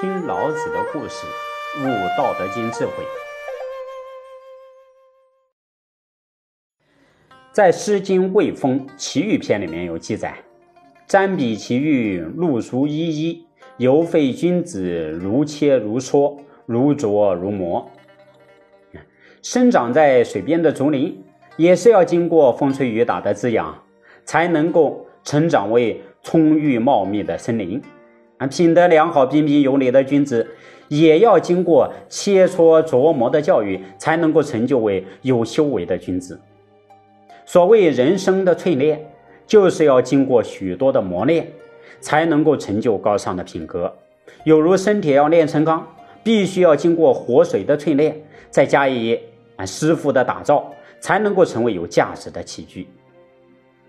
听老子的故事，悟《道德经》智慧。在《诗经·卫风·齐语篇》里面有记载：“瞻彼其域，露疏依依，犹废君子，如切如磋，如琢如磨。”生长在水边的竹林，也是要经过风吹雨打的滋养，才能够成长为葱郁茂密的森林。啊，品德良好、彬彬有礼的君子，也要经过切磋琢磨的教育，才能够成就为有修为的君子。所谓人生的淬炼，就是要经过许多的磨练，才能够成就高尚的品格。有如身体要炼成钢，必须要经过活水的淬炼，再加以师傅的打造，才能够成为有价值的器具。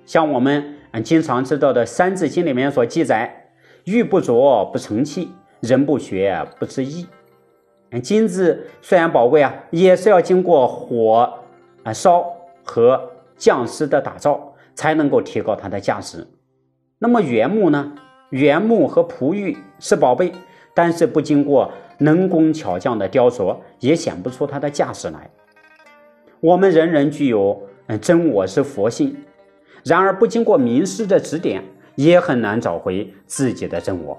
像我们啊经常知道的《三字经》里面所记载。玉不琢不成器，人不学不知义。金子虽然宝贵啊，也是要经过火啊烧和匠师的打造，才能够提高它的价值。那么原木呢？原木和璞玉是宝贝，但是不经过能工巧匠的雕琢，也显不出它的价值来。我们人人具有嗯真我是佛性，然而不经过名师的指点。也很难找回自己的真我。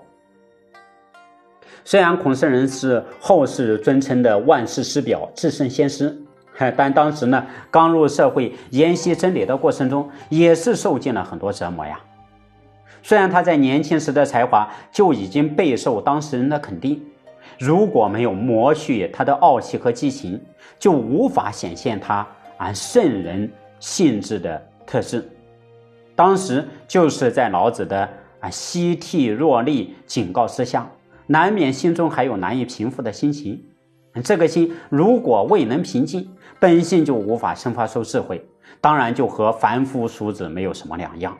虽然孔圣人是后世尊称的万世师表、至圣先师，但当时呢，刚入社会研习真理的过程中，也是受尽了很多折磨呀。虽然他在年轻时的才华就已经备受当事人的肯定，如果没有磨去他的傲气和激情，就无法显现他啊圣人性质的特质。当时就是在老子的啊息涕若厉警告之下，难免心中还有难以平复的心情。这个心如果未能平静，本性就无法生发出智慧，当然就和凡夫俗子没有什么两样。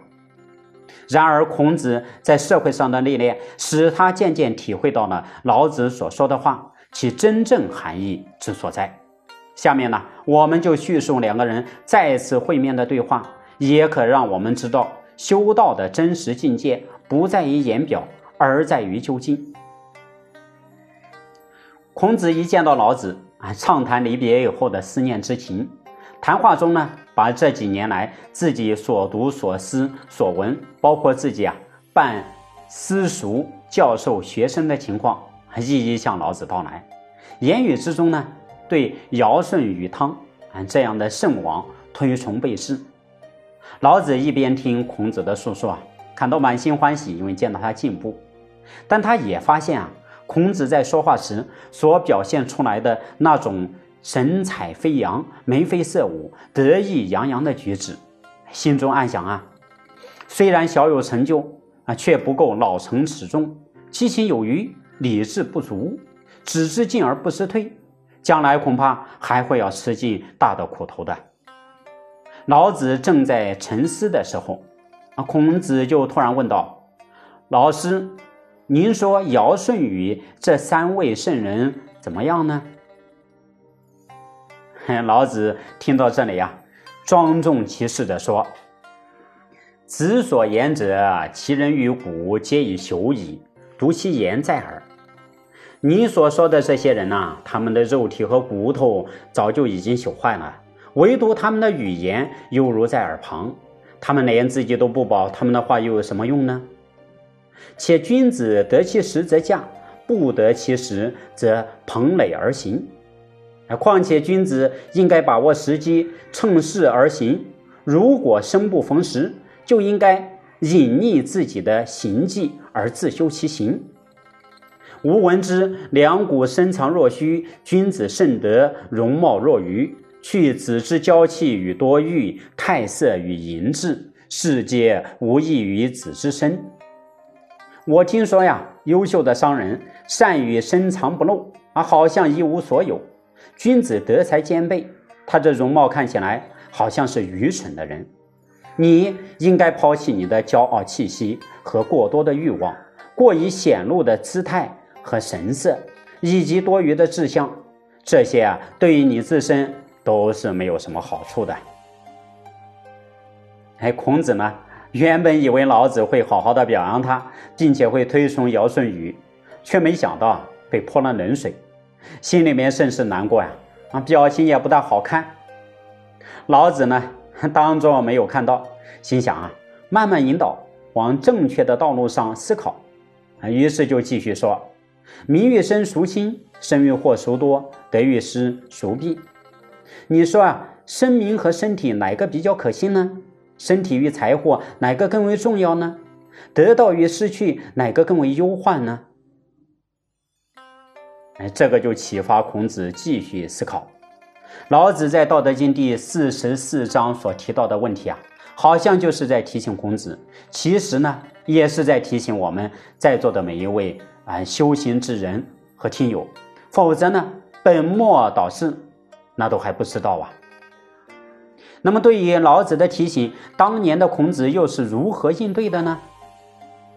然而孔子在社会上的历练，使他渐渐体会到了老子所说的话其真正含义之所在。下面呢，我们就叙述两个人再次会面的对话。也可让我们知道，修道的真实境界不在于言表，而在于究竟。孔子一见到老子啊，畅谈离别以后的思念之情。谈话中呢，把这几年来自己所读、所思、所闻，包括自己啊办私塾、教授学生的情况，一一向老子道来。言语之中呢，对尧舜禹汤啊这样的圣王推崇备至。老子一边听孔子的述说啊，感到满心欢喜，因为见到他进步。但他也发现啊，孔子在说话时所表现出来的那种神采飞扬、眉飞色舞、得意洋洋的举止，心中暗想啊，虽然小有成就啊，却不够老成持重，七情有余，理智不足，只知进而不知退，将来恐怕还会要吃尽大的苦头的。老子正在沉思的时候，啊，孔子就突然问道：“老师，您说尧舜禹这三位圣人怎么样呢？” 老子听到这里呀，庄重其事的说：“子所言者，其人于古皆已朽矣，独其言在耳。你所说的这些人呐，他们的肉体和骨头早就已经朽坏了。”唯独他们的语言犹如在耳旁，他们连自己都不保，他们的话又有什么用呢？且君子得其时则驾，不得其时则蓬垒而行。况且君子应该把握时机，趁势而行。如果生不逢时，就应该隐匿自己的行迹而自修其行。吾闻之，两股深藏若虚，君子甚德，容貌若愚。去子之娇气与多欲，态色与淫志，世皆无异于子之身。我听说呀，优秀的商人善于深藏不露啊，好像一无所有。君子德才兼备，他这容貌看起来好像是愚蠢的人。你应该抛弃你的骄傲气息和过多的欲望，过于显露的姿态和神色，以及多余的志向，这些啊，对于你自身。都是没有什么好处的。哎，孔子呢，原本以为老子会好好的表扬他，并且会推崇尧舜禹，却没想到被泼了冷水，心里面甚是难过呀，啊，表情也不大好看。老子呢，当作没有看到，心想啊，慢慢引导往正确的道路上思考，于是就继续说：名欲生孰轻？生欲祸孰多？得欲失孰弊？你说啊，生命和身体哪个比较可信呢？身体与财货哪个更为重要呢？得到与失去哪个更为忧患呢？哎，这个就启发孔子继续思考。老子在《道德经》第四十四章所提到的问题啊，好像就是在提醒孔子，其实呢，也是在提醒我们在座的每一位啊修行之人和听友。否则呢，本末倒置，那都还不知道啊。那么，对于老子的提醒，当年的孔子又是如何应对的呢？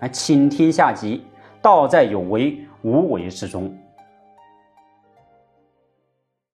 啊，请听下集，道在有为无为之中。